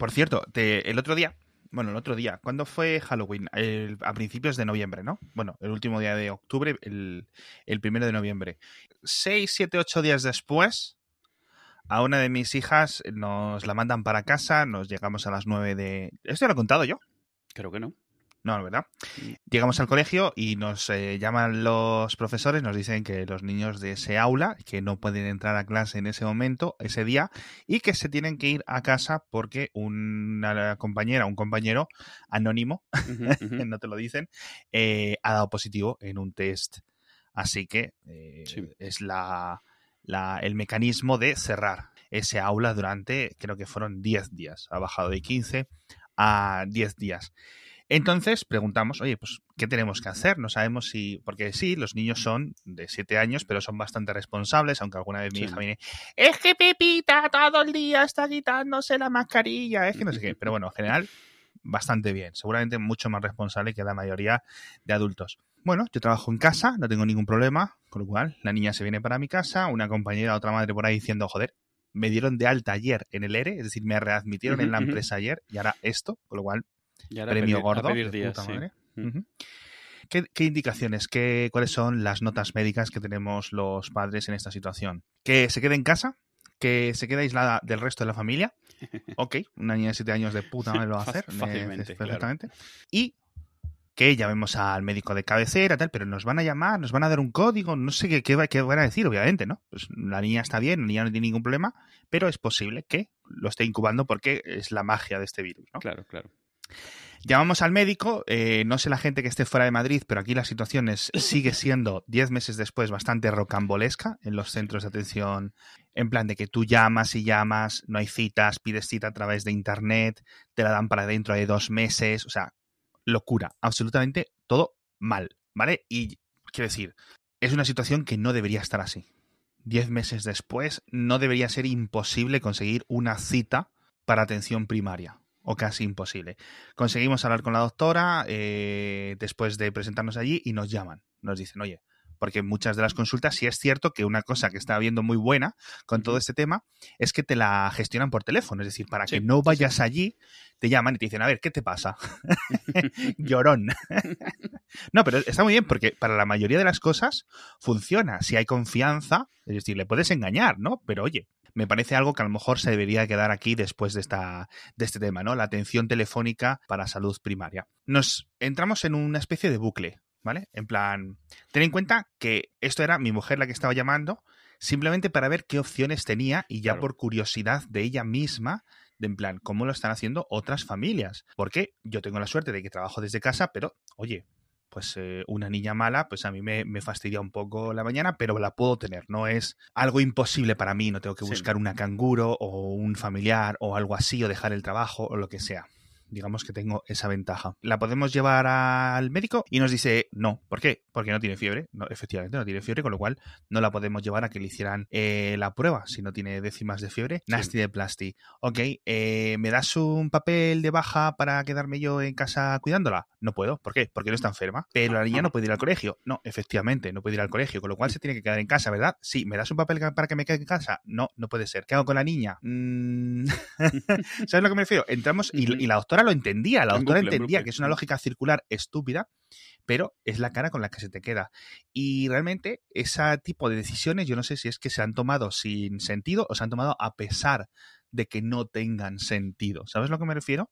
Por cierto, el otro día, bueno, el otro día, ¿cuándo fue Halloween? a principios de noviembre, ¿no? Bueno, el último día de octubre, el, el primero de noviembre. Seis, siete, ocho días después, a una de mis hijas nos la mandan para casa, nos llegamos a las nueve de... ¿Esto ya lo he contado yo? Creo que no. No, ¿verdad? Llegamos al colegio y nos eh, llaman los profesores, nos dicen que los niños de ese aula, que no pueden entrar a clase en ese momento, ese día, y que se tienen que ir a casa porque una compañera, un compañero anónimo, no te lo dicen, eh, ha dado positivo en un test. Así que eh, es la, el mecanismo de cerrar ese aula durante, creo que fueron 10 días. Ha bajado de 15 a 10 días. Entonces preguntamos, oye, pues, ¿qué tenemos que hacer? No sabemos si, porque sí, los niños son de 7 años, pero son bastante responsables, aunque alguna vez mi hija viene, es que Pepita todo el día está quitándose la mascarilla, es que no sé qué, pero bueno, en general, bastante bien, seguramente mucho más responsable que la mayoría de adultos. Bueno, yo trabajo en casa, no tengo ningún problema, con lo cual la niña se viene para mi casa, una compañera, otra madre por ahí diciendo, joder, me dieron de alta ayer en el ERE, es decir, me readmitieron en la empresa ayer y ahora esto, con lo cual, premio gordo. ¿Qué, indicaciones, qué, cuáles son las notas médicas que tenemos los padres en esta situación? ¿Que se quede en casa? ¿Que se quede aislada del resto de la familia? Ok, una niña de 7 años de puta madre lo va a hacer. Fácilmente. Perfectamente. Y que llamemos al médico de cabecera, tal, pero nos van a llamar, nos van a dar un código, no sé qué, qué, van a decir, obviamente, ¿no? Pues la niña está bien, la niña no tiene ningún problema, pero es posible que lo esté incubando porque es la magia de este virus, ¿no? Claro, claro. Llamamos al médico, eh, no sé la gente que esté fuera de Madrid, pero aquí la situación es, sigue siendo 10 meses después bastante rocambolesca en los centros de atención, en plan de que tú llamas y llamas, no hay citas, pides cita a través de internet, te la dan para dentro de dos meses, o sea, locura, absolutamente todo mal, ¿vale? Y quiero decir, es una situación que no debería estar así. Diez meses después, no debería ser imposible conseguir una cita para atención primaria, o casi imposible. Conseguimos hablar con la doctora eh, después de presentarnos allí y nos llaman. Nos dicen, oye, porque muchas de las consultas sí es cierto que una cosa que está viendo muy buena con todo este tema es que te la gestionan por teléfono, es decir, para que no vayas allí, te llaman y te dicen, a ver, ¿qué te pasa? Llorón. no, pero está muy bien porque para la mayoría de las cosas funciona, si hay confianza, es decir, le puedes engañar, ¿no? Pero oye, me parece algo que a lo mejor se debería quedar aquí después de, esta, de este tema, ¿no? La atención telefónica para salud primaria. Nos entramos en una especie de bucle. ¿vale? En plan, ten en cuenta que esto era mi mujer la que estaba llamando, simplemente para ver qué opciones tenía y ya por curiosidad de ella misma, de en plan, cómo lo están haciendo otras familias. Porque yo tengo la suerte de que trabajo desde casa, pero, oye, pues eh, una niña mala, pues a mí me, fastidia un poco la mañana, pero la puedo tener. No es algo imposible para mí, no tengo que buscar una canguro o un familiar o algo así, o dejar el trabajo o lo que sea digamos que tengo esa ventaja. La podemos llevar al médico y nos dice no. ¿Por qué? Porque no tiene fiebre. No, efectivamente, no tiene fiebre, con lo cual no la podemos llevar a que le hicieran eh, la prueba. Si no tiene décimas de fiebre, nasty de plasti. Ok, eh, ¿me das un papel de baja para quedarme yo en casa cuidándola? No puedo. ¿Por qué? Porque no está enferma. Pero la niña no puede ir al colegio. No, efectivamente, no puede ir al colegio, con lo cual se tiene que quedar en casa, ¿verdad? Sí, ¿me das un papel para que me quede en casa? No, no puede ser. ¿Qué hago con la niña? Mm. ¿Sabes lo que me refiero? Entramos y la doctora lo entendía, la doctora entendía que es una lógica circular estúpida, pero es la cara con la que se te queda. Y realmente ese tipo de decisiones yo no sé si es que se han tomado sin sentido o se han tomado a pesar de que no tengan sentido. ¿Sabes a lo que me refiero?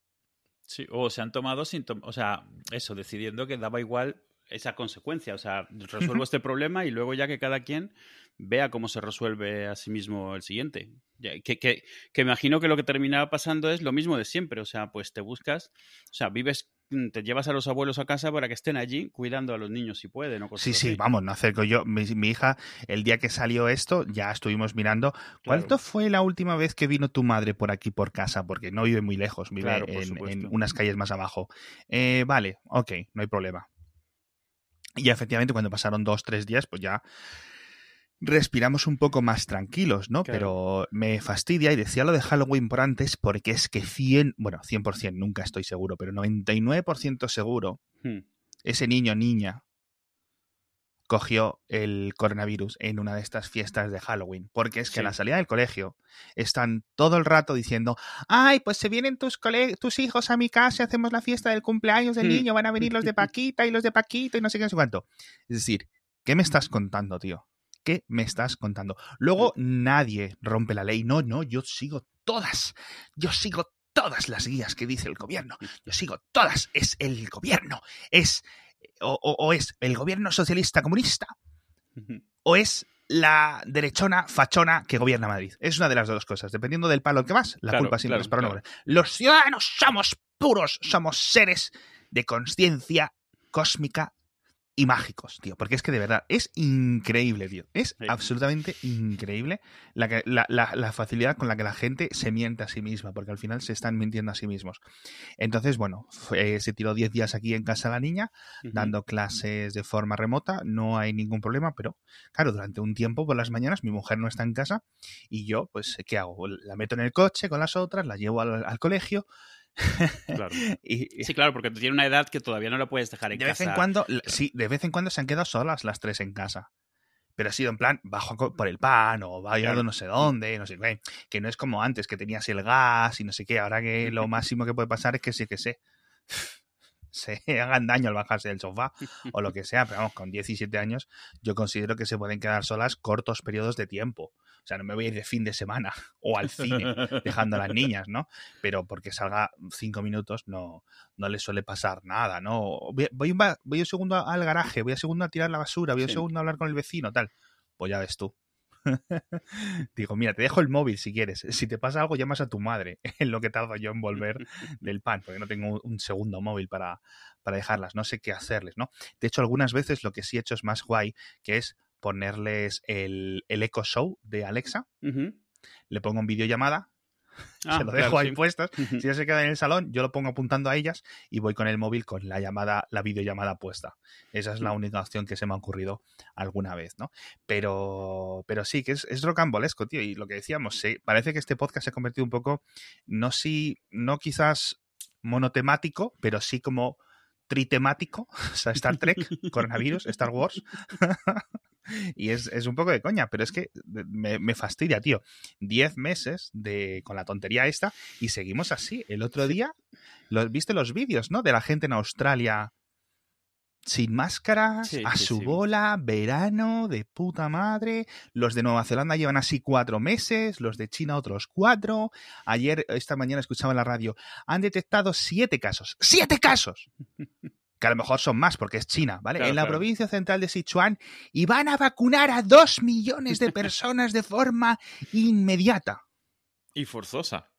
Sí, o se han tomado sin, o sea, eso, decidiendo que daba igual esa consecuencia. O sea, resuelvo este problema y luego ya que cada quien vea cómo se resuelve a sí mismo el siguiente. Que, que, que imagino que lo que terminaba pasando es lo mismo de siempre. O sea, pues te buscas, o sea, vives mm, te llevas a los abuelos a casa para que estén allí cuidando a los niños si pueden. ¿no? sí, sí, vamos, no acerco yo. Mi, hija, el día que salió esto, ya estuvimos mirando. ¿Cuánto fue la última vez que vino tu madre por aquí por casa? Porque no vive muy lejos, vive en, unas calles más abajo. Eh, vale, ok, no hay problema. Y efectivamente, cuando pasaron dos, tres días, pues ya respiramos un poco más tranquilos, ¿no? Pero me fastidia y decía lo de Halloween por antes porque es que 100, bueno, 100% nunca estoy seguro, pero 99% seguro, hmm. ese niño niña cogió el coronavirus en una de estas fiestas de Halloween. Porque es que a la salida del colegio están todo el rato diciendo, ay, pues se vienen tus, tus hijos a mi casa y hacemos la fiesta del cumpleaños del mm. niño, van a venir los de Paquita y los de Paquito y no sé qué, no sé cuánto. Es decir, ¿qué me estás contando, tío? ¿Qué me estás contando? Luego nadie rompe la ley. No, no, yo sigo todas. Yo sigo todas las guías que dice el gobierno. Yo sigo todas. Es el gobierno. Es o, es el gobierno socialista comunista o es la derechona fachona que gobierna Madrid. Es una de las dos cosas. Dependiendo del palo que más, la culpa siempre es para un hombre. Los ciudadanos somos puros, somos seres de conciencia cósmica y mágicos, tío. Porque es que de verdad es increíble, tío. Es absolutamente increíble la, la, facilidad con la que la gente se miente a sí misma, porque al final se están mintiendo a sí mismos. Entonces, bueno, se tiró 10 días aquí en casa la niña, dando clases de forma remota, no hay ningún problema, pero claro, durante un tiempo por las mañanas mi mujer no está en casa y yo, pues, ¿qué hago? La meto en el coche con las otras, la llevo al colegio Claro. sí, claro, porque tiene una edad que todavía no la puedes dejar en de casa. Vez en cuando, sí, de vez en cuando se han quedado solas las tres en casa. Pero ha sido en plan, bajo por el pan o vaya no sé dónde, no sé qué. Que no es como antes, que tenías el gas y no sé qué. Ahora que lo máximo que puede pasar es que sí que sé se hagan daño al bajarse del sofá o lo que sea, pero vamos, con 17 años yo considero que se pueden quedar solas cortos periodos de tiempo. O sea, no me voy a ir de fin de semana o al cine dejando a las niñas, ¿no? Pero porque salga cinco minutos no, no le suele pasar nada, ¿no? Voy, voy, un, segundo al garaje, voy a segundo a tirar la basura, voy a segundo a hablar con el vecino, tal. Pues ya ves tú. Digo, mira, te dejo el móvil si quieres. Si te pasa algo, llamas a tu madre en lo que tardo yo en volver del pan, porque no tengo un segundo móvil para, para dejarlas. No sé qué hacerles, ¿no? De hecho, algunas veces lo que sí he hecho es más guay, que es ponerles el, el Echo Show de Alexa. Le pongo en videollamada, se ah, lo dejo ahí puestas. Si ya se queda en el salón, yo lo pongo apuntando a ellas y voy con el móvil con la llamada, la videollamada puesta. Esa es la mm. única opción que se me ha ocurrido alguna vez, ¿no? Pero, pero sí, que es, es rocambolesco, tío. Y lo que decíamos, parece que este podcast se ha convertido un poco, no si, no quizás monotemático, pero sí como tritemático, o sea, Star Trek, coronavirus, Star Wars. Y es, un poco de coña, pero es que me, fastidia, tío. Diez meses de, con la tontería esta y seguimos así. El otro día, ¿viste los vídeos, no? De la gente en Australia sin máscaras, a su bola, verano, de puta madre. Los de Nueva Zelanda llevan así cuatro meses, los de China otros cuatro. Ayer, esta mañana escuchaba en la radio, han detectado siete casos. ¡Siete casos! que a lo mejor son más porque es China, ¿vale? en la provincia central de Sichuan y van a vacunar a dos millones de personas de forma inmediata. Y forzosa.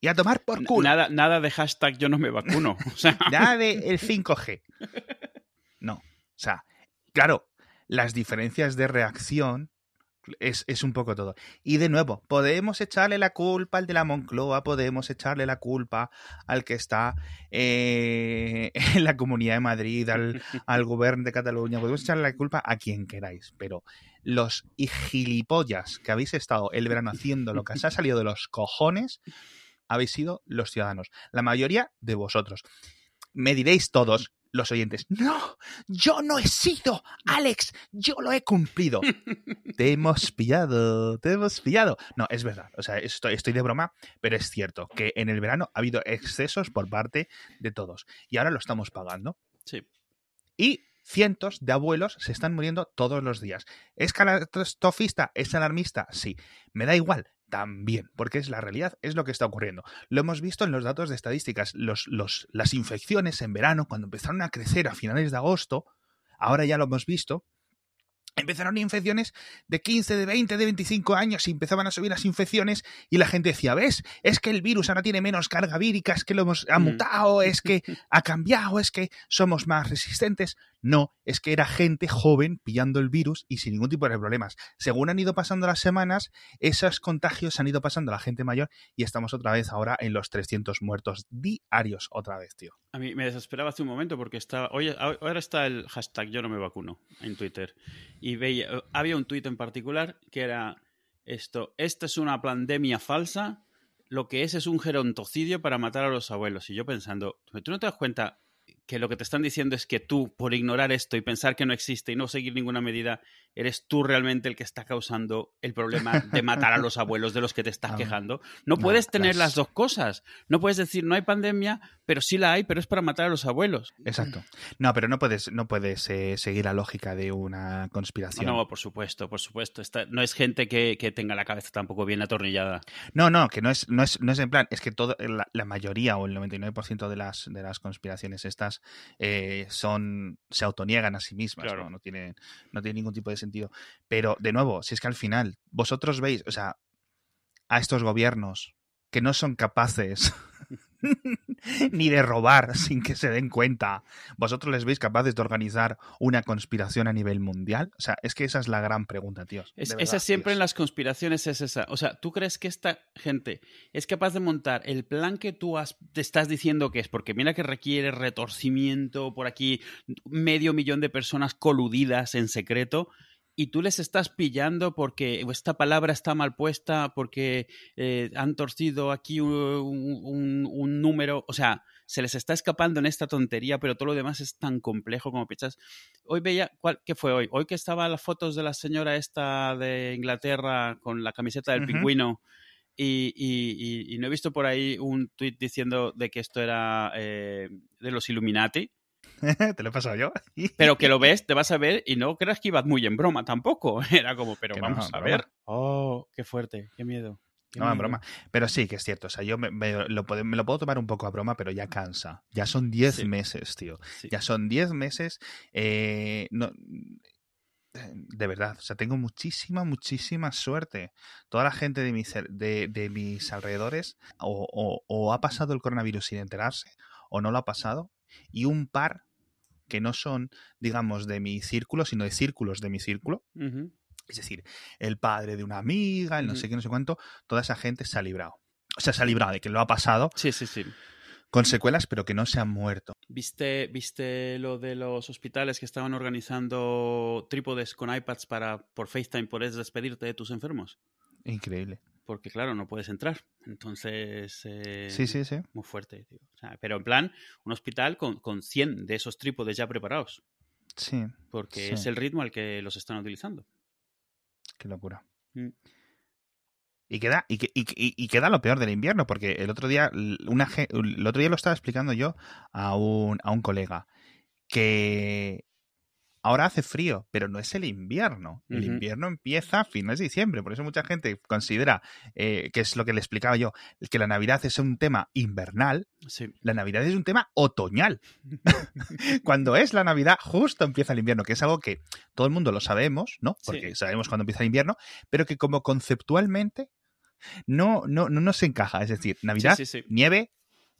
Y a tomar por culo. Nada, nada de hashtag yo no me vacuno. Nada de el 5G. No. O sea, claro, las diferencias de reacción es, un poco todo. Y de nuevo, podemos echarle la culpa al de la Moncloa, podemos echarle la culpa al que está eh, en la Comunidad de Madrid, al, al gobierno de Cataluña, podemos echarle la culpa a quien queráis, pero los gilipollas que habéis estado el verano haciendo lo que se ha salido de los cojones, habéis sido los ciudadanos. La mayoría de vosotros. Me diréis todos, los oyentes, no, yo no he sido, Alex, yo lo he cumplido. te hemos pillado, te hemos pillado. No, es verdad, o sea, estoy, estoy de broma, pero es cierto que en el verano ha habido excesos por parte de todos y ahora lo estamos pagando. Sí. Y cientos de abuelos se están muriendo todos los días. ¿Es catastrofista? ¿Es alarmista? Sí. Me da igual también, porque es la realidad, es lo que está ocurriendo. Lo hemos visto en los datos de estadísticas. Los, los, las infecciones en verano, cuando empezaron a crecer a finales de agosto, ahora ya lo hemos visto, empezaron infecciones de 15, de 20, de 25 años y empezaban a subir las infecciones y la gente decía, ves, es que el virus ahora tiene menos carga vírica, es que lo hemos ha mutado, es que ha cambiado, es que somos más resistentes. No, es que era gente joven pillando el virus y sin ningún tipo de problemas. Según han ido pasando las semanas, esos contagios han ido pasando a la gente mayor y estamos otra vez ahora en los 300 muertos diarios otra vez, tío. A mí me desesperaba hace un momento porque estaba, hoy, ahora está el hashtag yo no me vacuno en Twitter y veía, había un tuit en particular que era esto, esta es una pandemia falsa, lo que es es un gerontocidio para matar a los abuelos. Y yo pensando, ¿tú no te das cuenta que lo que te están diciendo es que tú, por ignorar esto y pensar que no existe y no seguir ninguna medida, eres tú realmente el que está causando el problema de matar a los abuelos de los que te estás No, quejando. No no, puedes tener las- las dos cosas. No puedes decir, no hay pandemia, pero sí la hay, pero es para matar a los abuelos. Exacto. No, pero no puedes, no puedes eh, seguir la lógica de una conspiración. No, por supuesto, por supuesto. Esta- no es gente que, que tenga la cabeza tampoco bien atornillada. No, no, que no es, no es, no es en plan, es que todo, la, la mayoría o el 99% de las, de las conspiraciones estas eh, son, se autoniegan a sí mismas, Claro. ¿no? No tiene, no tiene ningún tipo de sentido. Pero, de nuevo, si es que al final vosotros veis, o sea, a estos gobiernos que no son capaces ni de robar sin que se den cuenta, vosotros les veis capaces de organizar una conspiración a nivel mundial. O sea, es que esa es la gran pregunta, tíos. Es- esa siempre en las conspiraciones es esa. O sea, ¿tú crees que esta gente es capaz de montar el plan que tú has- te estás diciendo que es? Porque mira que requiere retorcimiento por aquí, medio millón de personas coludidas en secreto. Y tú les estás pillando porque esta palabra está mal puesta, porque eh, han torcido aquí un, un- un número. O sea, se les está escapando en esta tontería, pero todo lo demás es tan complejo como piensas. Hoy veía, ¿cuál, ¿qué fue hoy? Hoy que estaban las fotos de la señora esta de Inglaterra con la camiseta del pingüino y, y- y- y no he visto por ahí un tuit diciendo de que esto era eh, de los Illuminati, Te lo he pasado yo. pero que lo ves, te vas a ver y no creas que ibas muy en broma tampoco. Era como, pero Que vamos a broma. ver. Oh, qué fuerte, qué miedo. qué No, en broma. Pero sí, que es cierto. O sea, yo me, me lo, puedo, me lo puedo tomar un poco a broma, pero ya cansa. Ya son 10 Sí. meses, tío. Sí. Ya son 10 meses. eh, no, de verdad, o sea, tengo muchísima, muchísima suerte. Toda la gente de mis, de, de mis alrededores o, o- o ha pasado el coronavirus sin enterarse o no lo ha pasado. Y un par que no son, digamos, de mi círculo, sino de círculos de mi círculo. Es decir, el padre de una amiga, el no sé qué, no sé cuánto, toda esa gente se ha librado. O sea, se ha librado de que lo ha pasado Sí, sí, sí. con secuelas, pero que no se han muerto. ¿Viste, ¿Viste lo de los hospitales que estaban organizando trípodes con iPads para por FaceTime poder despedirte de tus enfermos? Increíble. Porque, claro, no puedes entrar. Entonces. eh, Sí, sí, sí. Muy fuerte, tío. O sea, pero en plan, un hospital con, con 100 de esos trípodes ya preparados. Sí, Porque Sí. es el ritmo al que los están utilizando. qué locura. Mm. Y queda, y, que- y, y- queda lo peor del invierno, porque el otro día, una, el otro día lo estaba explicando yo a un, a un colega, que ahora hace frío, pero no es el invierno. El invierno empieza a finales de diciembre, por eso mucha gente considera, eh, que es lo que le explicaba yo, que la Navidad es un tema invernal, Sí. la Navidad es un tema otoñal. cuando es la Navidad, justo empieza el invierno, que es algo que todo el mundo lo sabemos, ¿no? Porque Sí. sabemos cuándo empieza el invierno, pero que como conceptualmente no, no, no nos encaja. Es decir, Navidad, sí. nieve,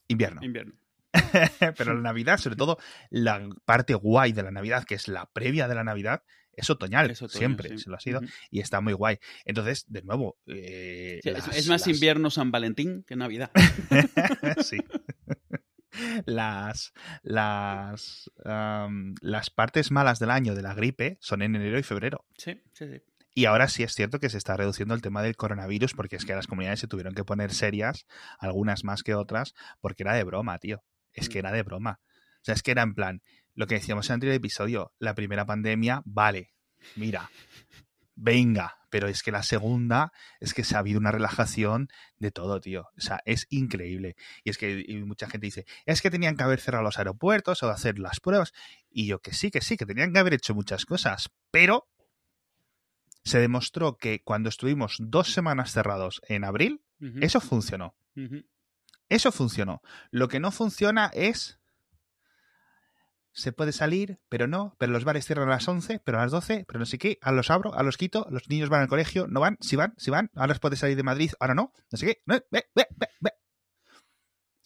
invierno. Invierno. pero la Navidad, sobre todo la parte guay de la Navidad, que es la previa de la Navidad, es otoñal, Es otoño, siempre sí. se lo ha sido, y está muy guay. Entonces, de nuevo, eh, Sí, es- las- es más las- invierno San Valentín que Navidad. sí. Las, las, las partes malas del año de la gripe son en enero y febrero. Sí, sí, sí. Y ahora sí es cierto que se está reduciendo el tema del coronavirus porque es que las comunidades se tuvieron que poner serias, algunas más que otras, porque era de broma, tío. Es que Mm. era de broma. O sea, es que era en plan, lo que decíamos en el anterior episodio, la primera pandemia, vale, mira, venga, pero es que la segunda es que se ha habido una relajación de todo, tío. O sea, es increíble. Y es que y mucha gente dice, es que tenían que haber cerrado los aeropuertos o hacer las pruebas. Y yo que sí, que sí, que tenían que haber hecho muchas cosas, pero se demostró que cuando estuvimos dos semanas cerrados en abril, eso funcionó. Eso funcionó. Lo que no funciona es... Se puede salir, pero no, pero los bares cierran a las 11, pero a las 12, pero no sé qué, a los abro, a los quito, los niños van al colegio, no van, si van, si van, ahora se puede salir de Madrid, ahora no, no sé qué, ve, ve, ve.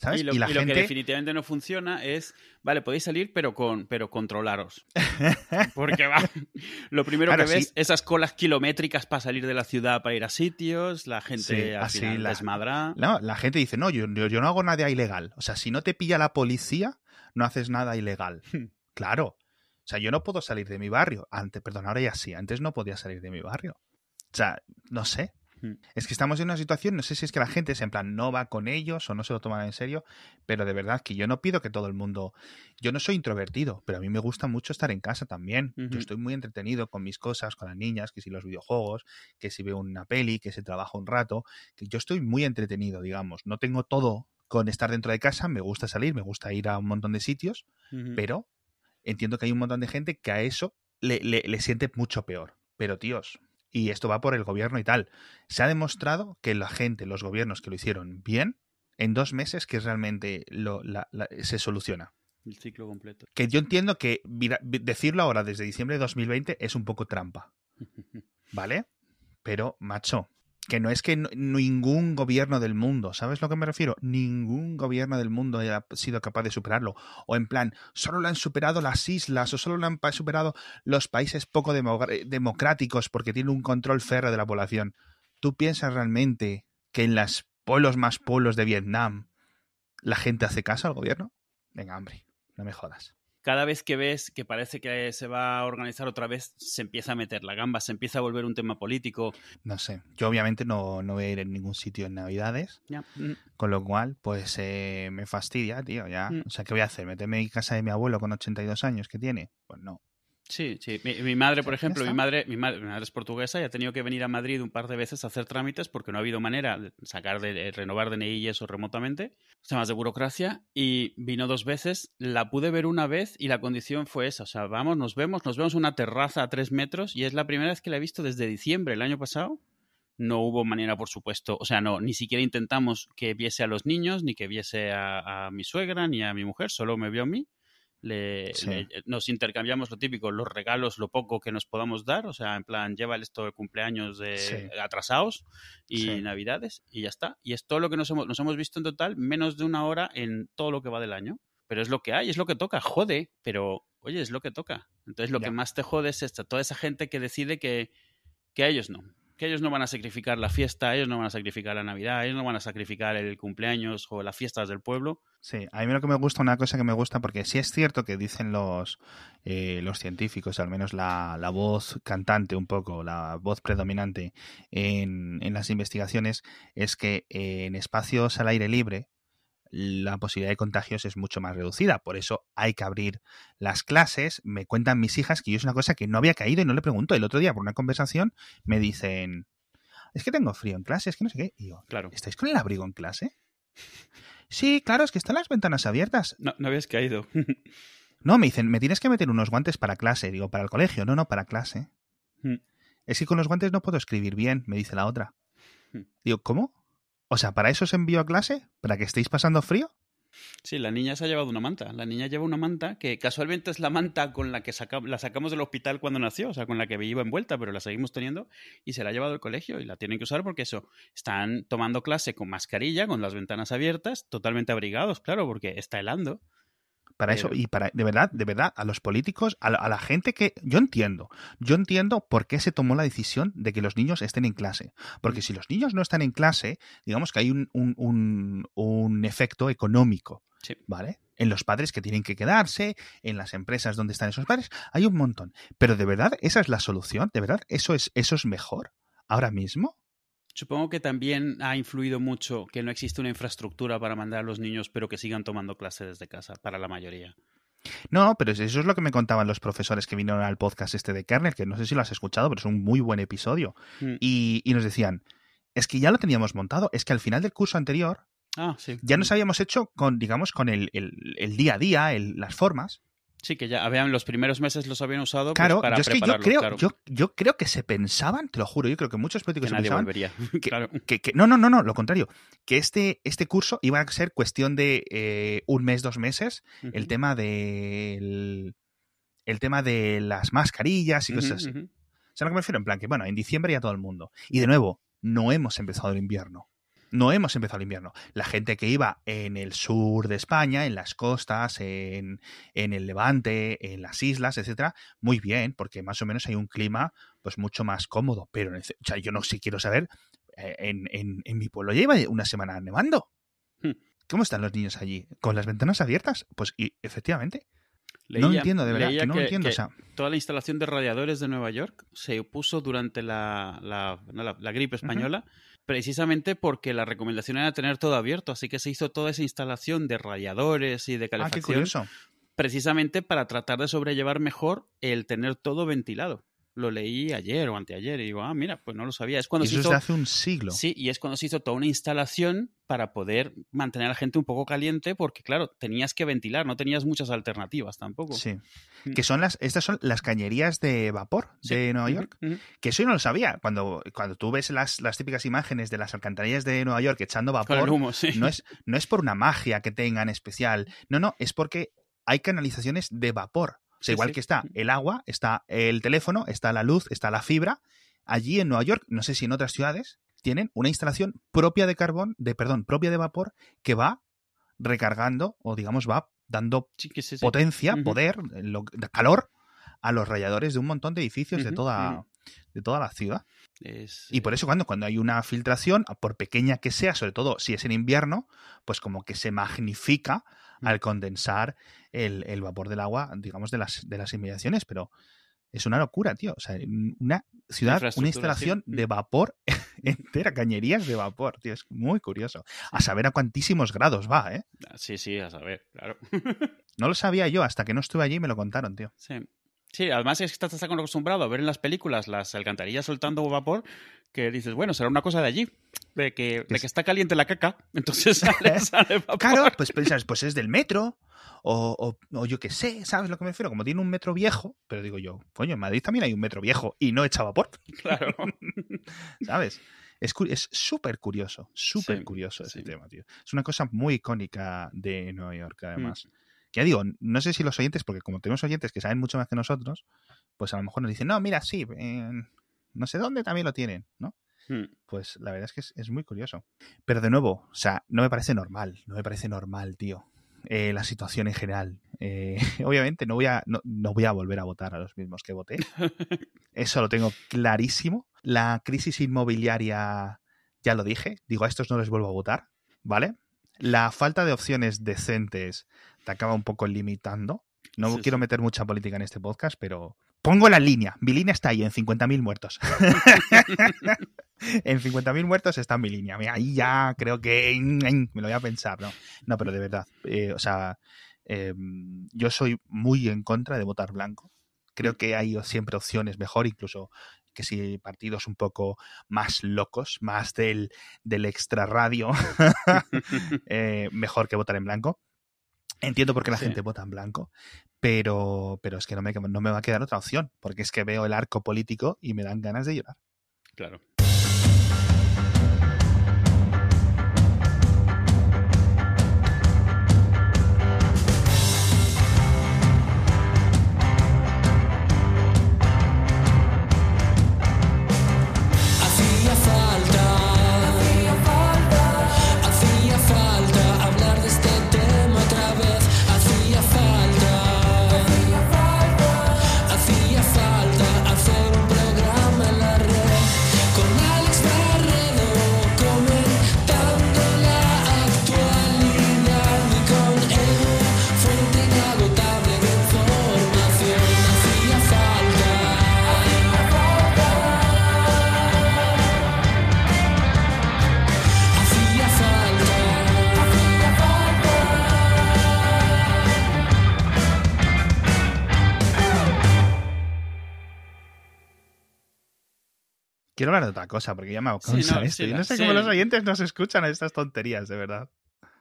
¿Sabes? Y lo, y la y lo gente... que definitivamente no funciona es, vale, podéis salir, pero con pero controlaros. Porque va, lo primero Claro, que ves, sí. esas colas kilométricas para salir de la ciudad para ir a sitios, la gente Sí, al así final la- desmadra. No, la gente dice, no, yo, yo, yo no hago nada ilegal. O sea, si no te pilla la policía, no haces nada ilegal. claro. O sea, yo no puedo salir de mi barrio. Antes, perdón, ahora ya sí. Antes no podía salir de mi barrio. O sea, no sé. Es que estamos en una situación, no sé si es que la gente es en plan no va con ellos o no se lo toman en serio, pero de verdad que yo no pido que todo el mundo. Yo no soy introvertido, pero a mí me gusta mucho estar en casa también. Yo estoy muy entretenido con mis cosas, con las niñas, que si los videojuegos, que si veo una peli, que si trabajo un rato, que yo estoy muy entretenido, digamos. No tengo todo con estar dentro de casa, me gusta salir, me gusta ir a un montón de sitios, pero entiendo que hay un montón de gente que a eso le, le- le siente mucho peor. Pero tíos, y esto va por el gobierno y tal, se ha demostrado que la gente, los gobiernos que lo hicieron bien, en dos meses que realmente lo, la- la- se soluciona. El ciclo completo. Que yo entiendo que decirlo ahora desde diciembre de 2020 es un poco trampa, ¿vale? Pero, macho, que no es que ningún gobierno del mundo, ¿sabes lo que me refiero? Ningún gobierno del mundo haya sido capaz de superarlo. O en plan, solo lo han superado las islas o solo lo han superado los países poco demo- democráticos porque tienen un control férreo de la población. ¿Tú piensas realmente que en los pueblos más pueblos de Vietnam la gente hace caso al gobierno? Venga, hombre, no me jodas. Cada vez que ves que parece que se va a organizar otra vez, se empieza a meter la gamba, se empieza a volver un tema político. No sé, yo obviamente no, no voy a ir en ningún sitio en Navidades, Ya, mm, con lo cual, pues eh, me fastidia, tío, ya. Mm. O sea, ¿qué voy a hacer? ¿Meterme en casa de mi abuelo con 82 años que tiene? Pues no. Sí, sí. Mi, mi madre, por ejemplo, mi está. madre, mi madre, mi madre es portuguesa y ha tenido que venir a Madrid un par de veces a hacer trámites porque no ha habido manera de sacar de, de renovar DNI y eso remotamente, temas de burocracia, y vino dos veces. La pude ver una vez y la condición fue esa. O sea, vamos, nos vemos, nos vemos en una terraza a tres metros y es la primera vez que la he visto desde diciembre el año pasado. No hubo manera, por supuesto, o sea, no, ni siquiera intentamos que viese a los niños, ni que viese a, a mi suegra, ni a mi mujer, solo me vio a mí. Le, Sí. le- nos intercambiamos lo típico, los regalos, lo poco que nos podamos dar, o sea, en plan, lleva esto de cumpleaños de Sí. atrasados y Sí. navidades y ya está. Y es todo lo que nos hemos, nos hemos visto en total, menos de una hora en todo lo que va del año. Pero es lo que hay, es lo que toca, jode, pero oye, es lo que toca. Entonces lo Ya. que más te jode es esta, toda esa gente que decide que, que a ellos no, que ellos no van a sacrificar la fiesta, ellos no van a sacrificar la Navidad, ellos no van a sacrificar el cumpleaños o las fiestas del pueblo. Sí, a mí lo que me gusta, una cosa que me gusta, porque sí es cierto que dicen los, eh, los científicos, al menos la, la voz cantante un poco, la voz predominante en, en las investigaciones, es que en espacios al aire libre la posibilidad de contagios es mucho más reducida. Por eso hay que abrir las clases. Me cuentan mis hijas que yo es una cosa que no había caído y no le pregunto. El otro día, por una conversación, me dicen, es que tengo frío en clase, es que no sé qué. Y yo, Claro. ¿estáis con el abrigo en clase? Sí, claro, es que están las ventanas abiertas. No, no habías caído. No, me dicen, me tienes que meter unos guantes para clase. Digo, para el colegio. No, no, para clase. Mm. Es que con los guantes no puedo escribir bien, me dice la otra. Mm. Digo, ¿cómo? O sea, ¿para eso os envío a clase? ¿Para que estéis pasando frío? Sí, la niña se ha llevado una manta. La niña lleva una manta que casualmente es la manta con la que saca- la sacamos del hospital cuando nació, o sea, con la que iba envuelta, pero la seguimos teniendo y se la ha llevado al colegio y la tienen que usar porque eso, están tomando clase con mascarilla, con las ventanas abiertas, totalmente abrigados, claro, porque está helando. Para eso, y para, de verdad, de verdad, a los políticos, a la, a la gente que. Yo entiendo. Yo entiendo por qué se tomó la decisión de que los niños estén en clase. Porque Mm. si los niños no están en clase, digamos que hay un, un, un, un efecto económico. Sí. ¿Vale? En los padres que tienen que quedarse, en las empresas donde están esos padres, hay un montón. Pero de verdad, esa es la solución, de verdad, eso es, eso es mejor. Ahora mismo. Supongo que también ha influido mucho que no existe una infraestructura para mandar a los niños, pero que sigan tomando clase desde casa, para la mayoría. No, pero eso es lo que me contaban los profesores que vinieron al podcast este de Kernel, que no sé si lo has escuchado, pero es un muy buen episodio. Mm. Y, y nos decían, es que ya lo teníamos montado, es que al final del curso anterior Ah, sí. ya nos habíamos hecho con, digamos, con el, el- el día a día, el- las formas. Sí, que ya habían los primeros meses los habían usado pues, Claro, para yo es que yo creo, claro, yo, yo creo que se pensaban, te lo juro, yo creo que muchos que políticos se nadie pensaban volvería. que- claro. que, que- no, no, no, no, lo contrario, que este, este curso iba a ser cuestión de eh, un mes, dos meses, el tema del el tema de las mascarillas y cosas Ujú, así. ujú. ¿Sabes a lo que me refiero? En plan que, bueno, en diciembre ya todo el mundo. Y de nuevo, no hemos empezado el invierno. No hemos empezado el invierno. La gente que iba en el sur de España, en las costas, en, en el levante, en las islas, etcétera, muy bien, porque más o menos hay un clima pues mucho más cómodo. Pero o sea, yo no sé, quiero saber, eh, en, en, en mi pueblo lleva una semana nevando. Hmm. ¿Cómo están los niños allí? ¿Con las ventanas abiertas? Pues y, efectivamente. No entiendo, de verdad, no entiendo. o sea... Toda la instalación de radiadores de Nueva York se puso durante la, la, gripe española, precisamente porque la recomendación era tener todo abierto, así que se hizo toda esa instalación de radiadores y de calefacción. Ah, qué precisamente para tratar de sobrellevar mejor el tener todo ventilado lo leí ayer o anteayer y digo, ah, mira, pues no lo sabía. Es cuando eso se hace un siglo. Sí, y es cuando se hizo toda una instalación para poder mantener a la gente un poco caliente, porque claro, tenías que ventilar, no tenías muchas alternativas tampoco. Sí. Mm. Que son las, estas son las cañerías de vapor de Nueva York. Que eso yo no lo sabía. Cuando, cuando tú ves las, las típicas imágenes de las alcantarillas de Nueva York echando vapor, no, es, no es por una magia que tengan especial. No, no, es porque hay canalizaciones de vapor. O sea, igual que está el agua, está el teléfono, está la luz, está la fibra. Allí en Nueva York, no sé si en otras ciudades, tienen una instalación propia de carbón, de perdón, propia de vapor, que va recargando o digamos va dando potencia, poder, calor a los rayadores de un montón de edificios de toda de toda la ciudad. Y por eso cuando, cuando hay una filtración, por pequeña que sea, sobre todo si es en invierno, pues como que se magnifica al condensar el, vapor del agua, digamos, de las, de las inmediaciones, pero es una locura, tío. O sea, una ciudad, una instalación de vapor entera, cañerías de vapor, tío. Es muy curioso. A saber a cuantísimos grados va, ¿eh? Ah, sí, sí, a saber, claro. no lo sabía yo hasta que no estuve allí y me lo contaron, tío. Sí. Sí, además es que estás tan acostumbrado a ver en las películas las alcantarillas soltando vapor que dices, bueno, será una cosa de allí, de que, de que está caliente la caca, entonces sale, sale vapor. Claro, pues piensas, pues es del metro, o, o, yo qué sé, ¿sabes lo que me refiero? Como tiene un metro viejo, pero digo yo, coño, en Madrid también hay un metro viejo y no echa vapor. Claro. ¿Sabes? Es súper curioso, súper curioso ese tema, tío. Es una cosa muy icónica de Nueva York, además. Mm. Que ya digo, no sé si los oyentes, porque como tenemos oyentes que saben mucho más que nosotros, pues a lo mejor nos dicen, no, mira, sí, no sé dónde también lo tienen, ¿no? Hmm. Pues la verdad es que es, muy curioso. Pero de nuevo, o sea, no me parece normal, no me parece normal, tío. Eh, la situación en general. Eh, obviamente no voy, a, no, voy a volver a votar a los mismos que voté. Eso lo tengo clarísimo. La crisis inmobiliaria, ya lo dije, digo, a estos no les vuelvo a votar, ¿vale? La falta de opciones decentes te acaba un poco limitando. No quiero meter mucha política en este podcast, pero pongo la línea. Mi línea está ahí en 50.000 muertos. en 50.000 muertos está mi línea. Ahí ya creo que me lo voy a pensar, ¿no? No, pero de verdad. Eh, o sea, em, yo soy muy en contra de votar blanco. Creo que hay siempre opciones mejor, incluso que si partidos un poco más locos, más del, del extra radio, eh, mejor que votar en blanco. Entiendo por qué la gente vota en blanco, pero, pero es que no me, no me va a quedar otra opción, porque es que veo el arco político y me dan ganas de llorar. Claro. Quiero hablar de otra cosa, porque ya me hago esto. Yo no sé cómo los oyentes nos escuchan estas tonterías, de verdad.